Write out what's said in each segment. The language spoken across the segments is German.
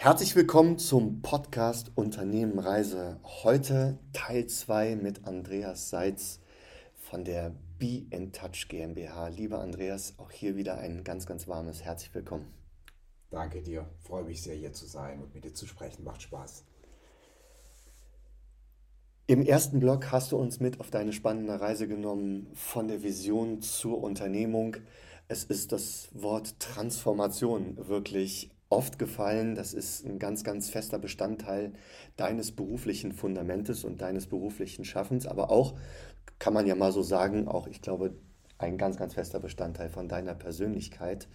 Herzlich willkommen zum Podcast Unternehmen Reise. Heute Teil 2 mit Andreas Seitz von der Be in Touch GmbH. Lieber Andreas, auch hier wieder ein ganz, ganz warmes Herzlich willkommen. Danke dir. Freue mich sehr, hier zu sein und mit dir zu sprechen. Macht Spaß. Im ersten Blog hast du uns mit auf deine spannende Reise genommen von der Vision zur Unternehmung. Es ist das Wort Transformation wirklich oft gefallen. Das ist ein ganz, ganz fester Bestandteil deines beruflichen Fundamentes und deines beruflichen Schaffens, aber auch, kann man ja mal so sagen, auch ich glaube, ein ganz, ganz fester Bestandteil von deiner Persönlichkeit.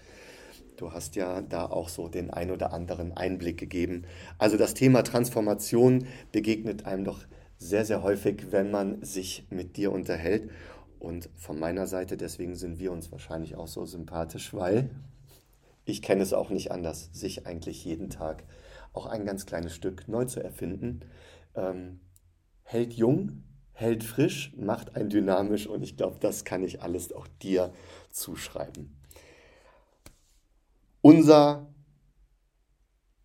Du hast ja da auch so den ein oder anderen Einblick gegeben. Also das Thema Transformation begegnet einem doch sehr, sehr häufig, wenn man sich mit dir unterhält. Und von meiner Seite, deswegen sind wir uns wahrscheinlich auch so sympathisch, weil ich kenne es auch nicht anders, sich eigentlich jeden Tag auch ein ganz kleines Stück neu zu erfinden. Ähm, hält jung, hält frisch, macht ein dynamisch und ich glaube, das kann ich alles auch dir zuschreiben. Unser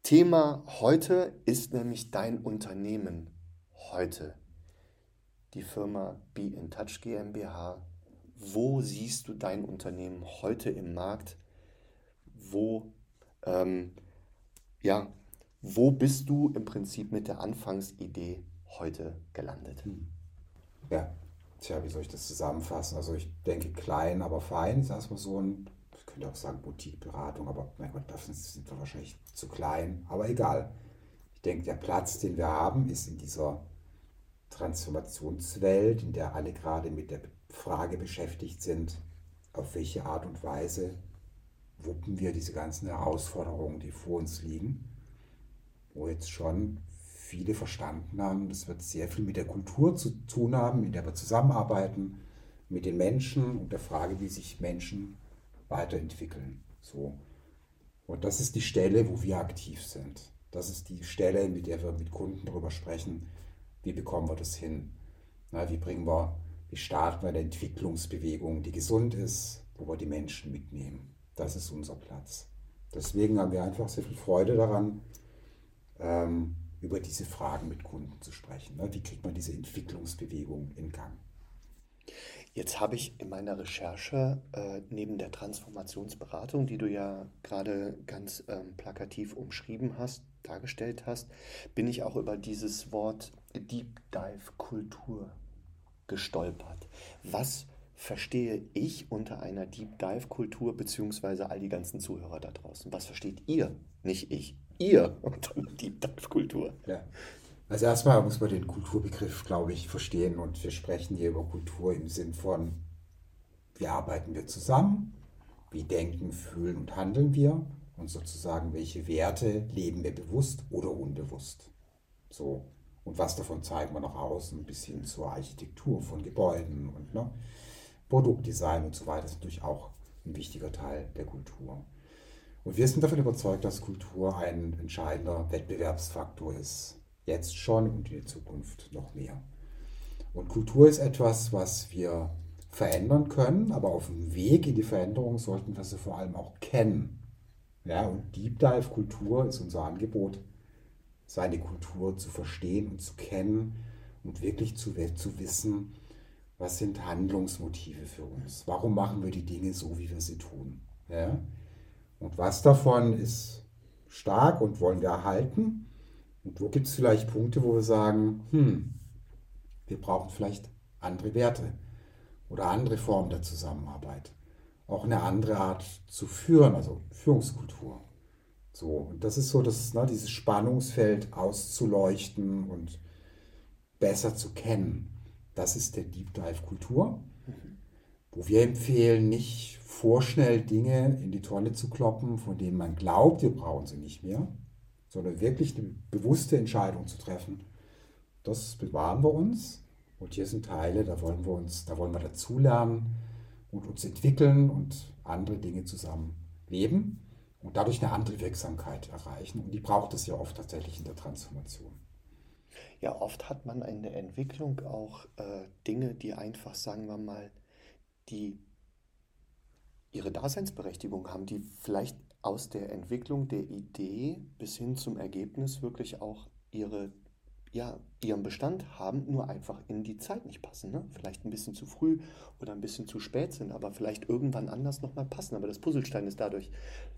Thema heute ist nämlich dein Unternehmen heute. Die Firma Be in Touch GmbH. Wo siehst du dein Unternehmen heute im Markt? Wo, ähm, ja, wo bist du im Prinzip mit der Anfangsidee heute gelandet? Hm. Ja, tja, wie soll ich das zusammenfassen? Also ich denke klein, aber fein ist erstmal so ein, ich könnte auch sagen Boutique-Beratung, aber mein Gott, dafür sind wir wahrscheinlich zu klein, aber egal. Ich denke, der Platz, den wir haben, ist in dieser Transformationswelt, in der alle gerade mit der Frage beschäftigt sind, auf welche Art und Weise wuppen wir diese ganzen Herausforderungen, die vor uns liegen, wo jetzt schon viele verstanden haben, das wird sehr viel mit der Kultur zu tun haben, in der wir zusammenarbeiten, mit den Menschen und der Frage, wie sich Menschen weiterentwickeln. So. Und das ist die Stelle, wo wir aktiv sind. Das ist die Stelle, mit der wir mit Kunden darüber sprechen, wie bekommen wir das hin? Na, wie bringen wir, wie starten wir eine Entwicklungsbewegung, die gesund ist, wo wir die Menschen mitnehmen das ist unser Platz. Deswegen haben wir einfach sehr viel Freude daran, ähm, über diese Fragen mit Kunden zu sprechen. Ne? Wie kriegt man diese Entwicklungsbewegung in Gang? Jetzt habe ich in meiner Recherche äh, neben der Transformationsberatung, die du ja gerade ganz ähm, plakativ umschrieben hast, dargestellt hast, bin ich auch über dieses Wort Deep Dive Kultur gestolpert. Was verstehe ich unter einer Deep Dive Kultur beziehungsweise all die ganzen Zuhörer da draußen? Was versteht ihr, nicht ich, ihr unter einer Deep Dive Kultur? Ja. Also erstmal muss man den Kulturbegriff, glaube ich, verstehen und wir sprechen hier über Kultur im Sinn von, wie arbeiten wir zusammen, wie denken, fühlen und handeln wir und sozusagen, welche Werte leben wir bewusst oder unbewusst. So. Und was davon zeigen wir nach außen bis hin zur Architektur von Gebäuden und ne, Produktdesign und so weiter ist natürlich auch ein wichtiger Teil der Kultur. Und wir sind davon überzeugt, dass Kultur ein entscheidender Wettbewerbsfaktor ist. Jetzt schon und in der Zukunft noch mehr. Und Kultur ist etwas, was wir verändern können, aber auf dem Weg in die Veränderung sollten wir sie vor allem auch kennen. Ja, und Deep Dive Kultur ist unser Angebot, seine Kultur zu verstehen und zu kennen und wirklich zu, zu wissen, was sind Handlungsmotive für uns? Warum machen wir die Dinge so, wie wir sie tun? Ja? Und was davon ist stark und wollen wir erhalten? Und wo gibt es vielleicht Punkte, wo wir sagen, hm, wir brauchen vielleicht andere Werte oder andere Formen der Zusammenarbeit. Auch eine andere Art zu führen, also Führungskultur. So, und das ist so, dass, ne, dieses Spannungsfeld auszuleuchten und besser zu kennen. Das ist der Deep Dive Kultur, wo wir empfehlen, nicht vorschnell Dinge in die Tonne zu kloppen, von denen man glaubt, wir brauchen sie nicht mehr, sondern wirklich eine bewusste Entscheidung zu treffen. Das bewahren wir uns. Und hier sind Teile, da wollen wir uns, da wollen wir dazulernen und uns entwickeln und andere Dinge zusammen leben und dadurch eine andere Wirksamkeit erreichen. Und die braucht es ja oft tatsächlich in der Transformation. Ja, oft hat man in der Entwicklung auch äh, Dinge, die einfach, sagen wir mal, die ihre Daseinsberechtigung haben, die vielleicht aus der Entwicklung der Idee bis hin zum Ergebnis wirklich auch ihre, ja, ihren Bestand haben, nur einfach in die Zeit nicht passen. Ne? Vielleicht ein bisschen zu früh oder ein bisschen zu spät sind, aber vielleicht irgendwann anders nochmal passen. Aber das Puzzlestein ist dadurch,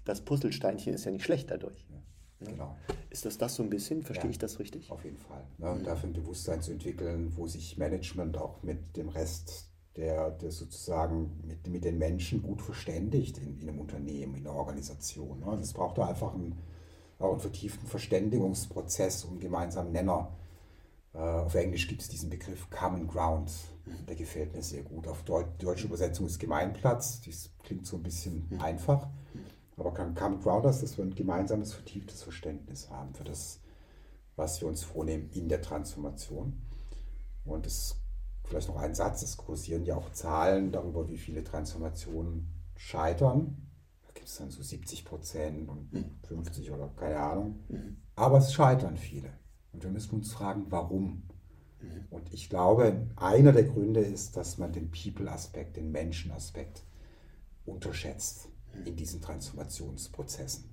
das Puzzlesteinchen ist ja nicht schlecht dadurch. Ja, ne? genau. Ist das das so ein bisschen? Verstehe ja, ich das richtig? Auf jeden Fall. Ne? Und dafür ein Bewusstsein zu entwickeln, wo sich Management auch mit dem Rest der, der sozusagen mit, mit den Menschen gut verständigt in, in einem Unternehmen, in einer Organisation. Ne? Das braucht da einfach einen, auch einen vertieften Verständigungsprozess und gemeinsamen Nenner. Äh, auf Englisch gibt es diesen Begriff Common Ground. Der gefällt mir sehr gut. Auf Deut deutsche Übersetzung ist Gemeinplatz. Das klingt so ein bisschen einfach. Aber Common Ground ist, dass wir ein gemeinsames, vertieftes Verständnis haben für das, was wir uns vornehmen in der Transformation. Und es Vielleicht noch ein Satz, es kursieren ja auch Zahlen darüber, wie viele Transformationen scheitern. Da gibt es dann so 70 Prozent und 50 mhm. oder keine Ahnung. Mhm. Aber es scheitern viele. Und wir müssen uns fragen, warum. Mhm. Und ich glaube, einer der Gründe ist, dass man den People-Aspekt, den Menschen-Aspekt unterschätzt in diesen Transformationsprozessen.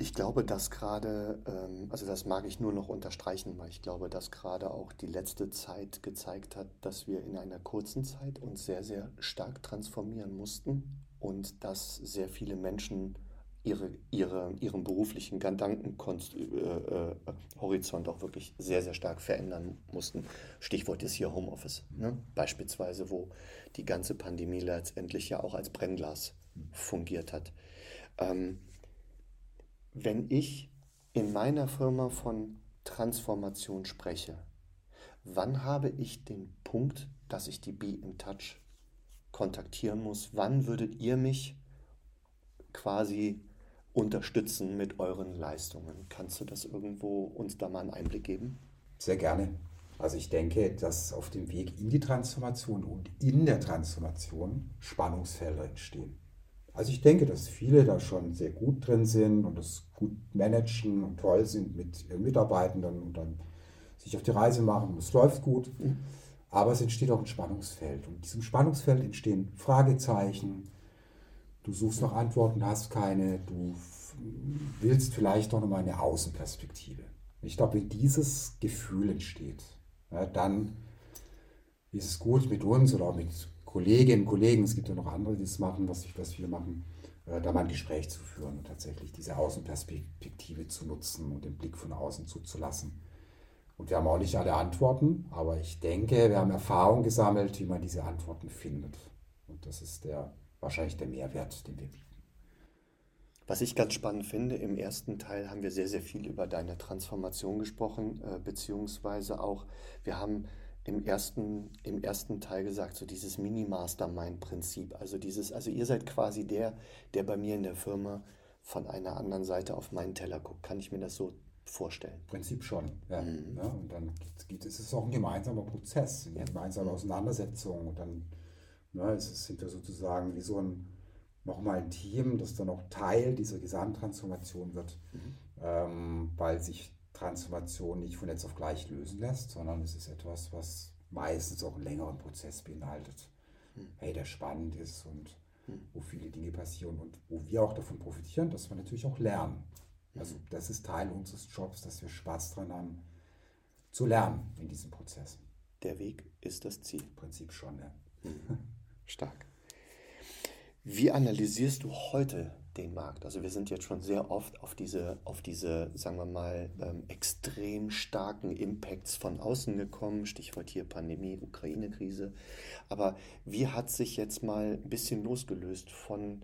Ich glaube, dass gerade, ähm, also das mag ich nur noch unterstreichen, weil ich glaube, dass gerade auch die letzte Zeit gezeigt hat, dass wir in einer kurzen Zeit uns sehr, sehr stark transformieren mussten und dass sehr viele Menschen ihre, ihre, ihren beruflichen Gedankenhorizont äh, äh, auch wirklich sehr, sehr stark verändern mussten. Stichwort ist hier Homeoffice, ne? beispielsweise, wo die ganze Pandemie letztendlich ja auch als Brennglas fungiert hat. Ähm, wenn ich in meiner Firma von Transformation spreche, wann habe ich den Punkt, dass ich die Be in Touch kontaktieren muss? Wann würdet ihr mich quasi unterstützen mit euren Leistungen? Kannst du das irgendwo uns da mal einen Einblick geben? Sehr gerne. Also ich denke, dass auf dem Weg in die Transformation und in der Transformation Spannungsfelder entstehen. Also ich denke, dass viele da schon sehr gut drin sind und das gut managen und toll sind mit ihren Mitarbeitenden und dann sich auf die Reise machen und es läuft gut. Mhm. Aber es entsteht auch ein Spannungsfeld und in diesem Spannungsfeld entstehen Fragezeichen. Du suchst nach Antworten, hast keine. Du willst vielleicht auch nochmal eine Außenperspektive. Ich glaube, wenn dieses Gefühl entsteht, ja, dann ist es gut mit uns oder auch mit Kolleginnen und Kollegen, es gibt ja noch andere, die das machen, was, was wir machen, äh, da mal ein Gespräch zu führen und tatsächlich diese Außenperspektive zu nutzen und den Blick von außen zuzulassen. Und wir haben auch nicht alle Antworten, aber ich denke, wir haben Erfahrung gesammelt, wie man diese Antworten findet. Und das ist der, wahrscheinlich der Mehrwert, den wir bieten. Was ich ganz spannend finde, im ersten Teil haben wir sehr, sehr viel über deine Transformation gesprochen, äh, beziehungsweise auch, wir haben im ersten, im ersten Teil gesagt, so dieses Mini-Mastermind-Prinzip. Also dieses, also ihr seid quasi der, der bei mir in der Firma von einer anderen Seite auf meinen Teller guckt. Kann ich mir das so vorstellen? Prinzip schon, ja. Mhm. ja und dann gibt es ist auch ein gemeinsamer Prozess, eine ja. gemeinsame Auseinandersetzung. Und dann ne, es ist, sind wir sozusagen wie so ein nochmal ein Team, das dann auch Teil dieser Gesamttransformation wird, mhm. ähm, weil sich Transformation nicht von jetzt auf gleich lösen lässt, sondern es ist etwas, was meistens auch einen längeren Prozess beinhaltet. Hm. Hey, der spannend ist und hm. wo viele Dinge passieren und wo wir auch davon profitieren, dass wir natürlich auch lernen. Also hm. das ist Teil unseres Jobs, dass wir Spaß dran haben, zu lernen in diesem Prozess. Der Weg ist das Ziel. Im Prinzip schon, ja. Stark. Wie analysierst du heute den Markt. Also wir sind jetzt schon sehr oft auf diese, auf diese sagen wir mal, ähm, extrem starken Impacts von außen gekommen. Stichwort hier Pandemie, Ukraine-Krise. Aber wie hat sich jetzt mal ein bisschen losgelöst von,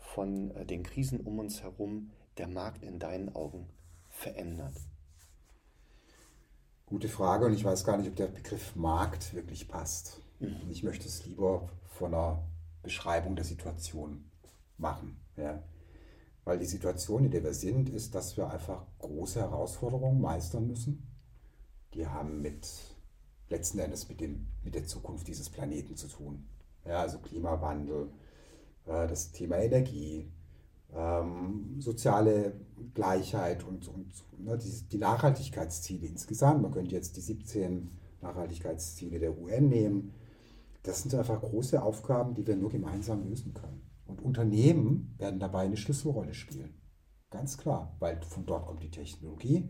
von äh, den Krisen um uns herum der Markt in deinen Augen verändert? Gute Frage und ich weiß gar nicht, ob der Begriff Markt wirklich passt. Mhm. Ich möchte es lieber von einer Beschreibung der Situation machen. Ja. Weil die Situation, in der wir sind, ist, dass wir einfach große Herausforderungen meistern müssen. Die haben mit letzten Endes mit, dem, mit der Zukunft dieses Planeten zu tun. Ja, also Klimawandel, äh, das Thema Energie, ähm, soziale Gleichheit und, und ne, die, die Nachhaltigkeitsziele insgesamt. Man könnte jetzt die 17 Nachhaltigkeitsziele der UN nehmen das sind einfach große Aufgaben, die wir nur gemeinsam lösen können. Und Unternehmen werden dabei eine Schlüsselrolle spielen. Ganz klar, weil von dort kommt die Technologie,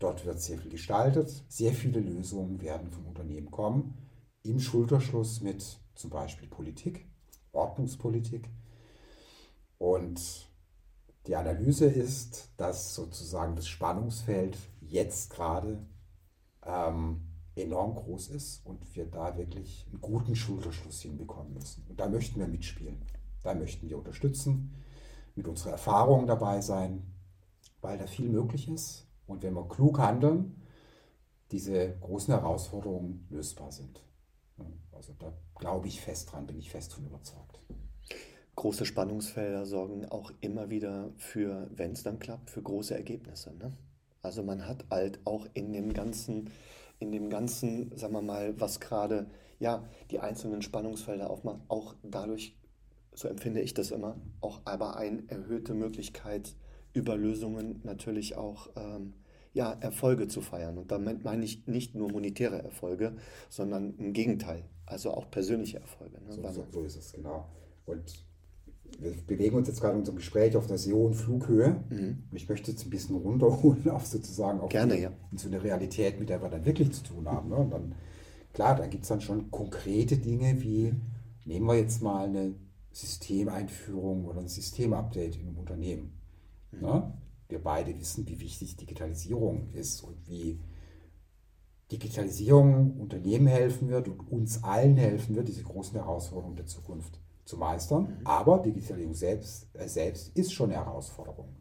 dort wird sehr viel gestaltet, sehr viele Lösungen werden von Unternehmen kommen, im Schulterschluss mit zum Beispiel Politik, Ordnungspolitik. Und die Analyse ist, dass sozusagen das Spannungsfeld jetzt gerade ähm, enorm groß ist und wir da wirklich einen guten Schulterschluss hinbekommen müssen. Und da möchten wir mitspielen. Da möchten wir unterstützen, mit unserer Erfahrung dabei sein, weil da viel möglich ist und wenn wir klug handeln, diese großen Herausforderungen lösbar sind. Also da glaube ich fest dran, bin ich fest von überzeugt. Große Spannungsfelder sorgen auch immer wieder für, wenn es dann klappt, für große Ergebnisse. Ne? Also man hat halt auch in dem ganzen, in dem ganzen, sagen wir mal, was gerade ja die einzelnen Spannungsfelder aufmacht, auch dadurch so empfinde ich das immer, auch aber eine erhöhte Möglichkeit, über Lösungen natürlich auch ähm, ja, Erfolge zu feiern. Und damit meine ich nicht nur monetäre Erfolge, sondern im Gegenteil, also auch persönliche Erfolge. Ne? So, so, so, ist es, genau. Und wir bewegen uns jetzt gerade in unserem Gespräch auf einer sehr hohen Flughöhe. Mhm. Ich möchte jetzt ein bisschen runterholen auf sozusagen auf Gerne, die, ja. in so eine Realität, mit der wir dann wirklich zu tun haben. Ne? Und dann, klar, da gibt es dann schon konkrete Dinge wie, nehmen wir jetzt mal eine Systemeinführung oder ein Systemupdate in einem Unternehmen. Mhm. Ne? Wir beide wissen, wie wichtig Digitalisierung ist und wie Digitalisierung Unternehmen helfen wird und uns allen helfen wird, diese großen Herausforderungen der Zukunft zu meistern. Mhm. Aber Digitalisierung selbst, äh, selbst ist schon eine Herausforderung.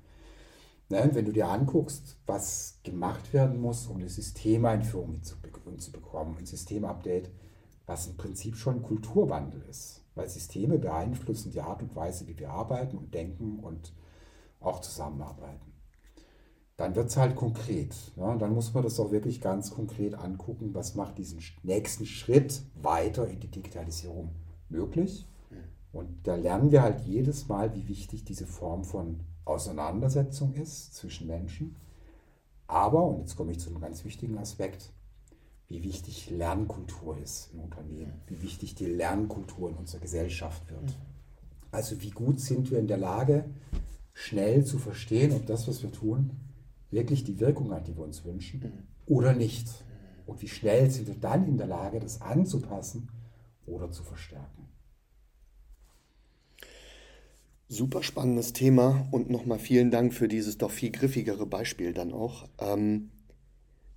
Ne? Wenn du dir anguckst, was gemacht werden muss, um eine Systemeinführung hinzubekommen, ein Systemupdate, was im Prinzip schon Kulturwandel ist weil Systeme beeinflussen die Art und Weise, wie wir arbeiten und denken und auch zusammenarbeiten. Dann wird es halt konkret. Ja, dann muss man das auch wirklich ganz konkret angucken, was macht diesen nächsten Schritt weiter in die Digitalisierung möglich. Und da lernen wir halt jedes Mal, wie wichtig diese Form von Auseinandersetzung ist zwischen Menschen. Aber, und jetzt komme ich zu einem ganz wichtigen Aspekt, wie wichtig Lernkultur ist im Unternehmen, wie wichtig die Lernkultur in unserer Gesellschaft wird. Also wie gut sind wir in der Lage, schnell zu verstehen, ob das, was wir tun, wirklich die Wirkung hat, die wir uns wünschen oder nicht. Und wie schnell sind wir dann in der Lage, das anzupassen oder zu verstärken. Super spannendes Thema und nochmal vielen Dank für dieses doch viel griffigere Beispiel dann auch. Ähm,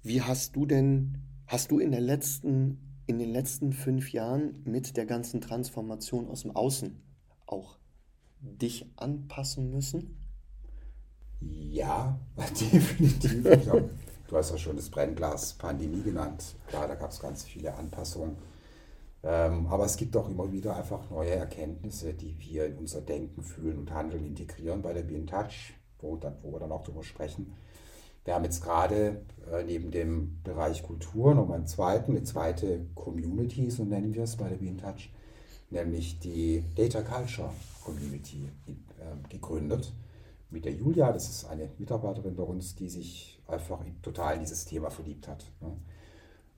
wie hast du denn Hast du in, der letzten, in den letzten fünf Jahren mit der ganzen Transformation aus dem Außen auch dich anpassen müssen? Ja, definitiv. Du hast ja schon das Brennglas Pandemie genannt. Klar, da gab es ganz viele Anpassungen. Ähm, aber es gibt auch immer wieder einfach neue Erkenntnisse, die wir in unser Denken, Fühlen und Handeln integrieren bei der Being Touch, wo, dann, wo wir dann auch darüber sprechen. Wir haben jetzt gerade äh, neben dem Bereich Kultur nochmal einen zweiten, eine zweite Community, so nennen wir es bei der BeInTouch, nämlich die Data Culture Community äh, gegründet. Mit der Julia, das ist eine Mitarbeiterin bei uns, die sich einfach total in dieses Thema verliebt hat.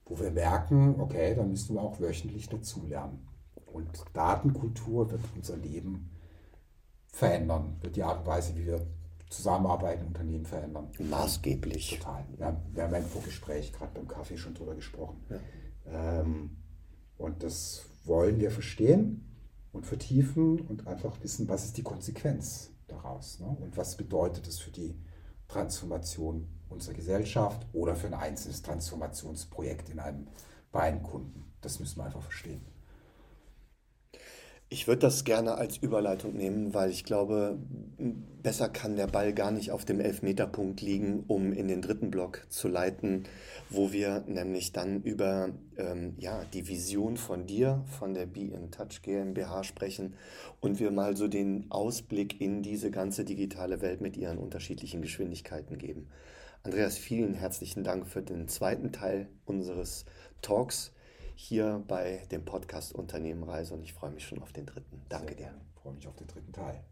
Wo wir merken, okay, da müssen wir auch wöchentlich dazulernen. Und Datenkultur wird unser Leben verändern, wird die Art und Weise, wie wir Zusammenarbeit in Unternehmen verändern. Maßgeblich. Total. Wir haben, wir haben ein Vorgespräch gerade beim Kaffee schon drüber gesprochen. Ja. Ähm, und das wollen wir verstehen und vertiefen und einfach wissen, was ist die Konsequenz daraus ne? und was bedeutet es für die Transformation unserer Gesellschaft oder für ein einzelnes Transformationsprojekt in einem bei einem Kunden. Das müssen wir einfach verstehen. Ich würde das gerne als Überleitung nehmen, weil ich glaube, besser kann der Ball gar nicht auf dem Elfmeterpunkt liegen, um in den dritten Block zu leiten, wo wir nämlich dann über ähm, ja, die Vision von dir, von der Be in Touch GmbH sprechen und wir mal so den Ausblick in diese ganze digitale Welt mit ihren unterschiedlichen Geschwindigkeiten geben. Andreas, vielen herzlichen Dank für den zweiten Teil unseres Talks hier bei dem Podcast Unternehmen Reise und ich freue mich schon auf den dritten. Danke dir. Ich freue mich auf den dritten Teil.